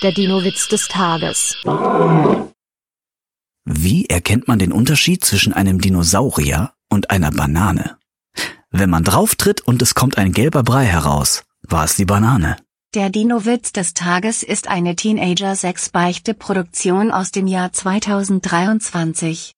Der Dino-Witz des Tages. Wie erkennt man den Unterschied zwischen einem Dinosaurier und einer Banane? Wenn man drauftritt und es kommt ein gelber Brei heraus, war es die Banane. Der Dino-Witz des Tages ist eine Teenager-6-Beichte-Produktion aus dem Jahr 2023.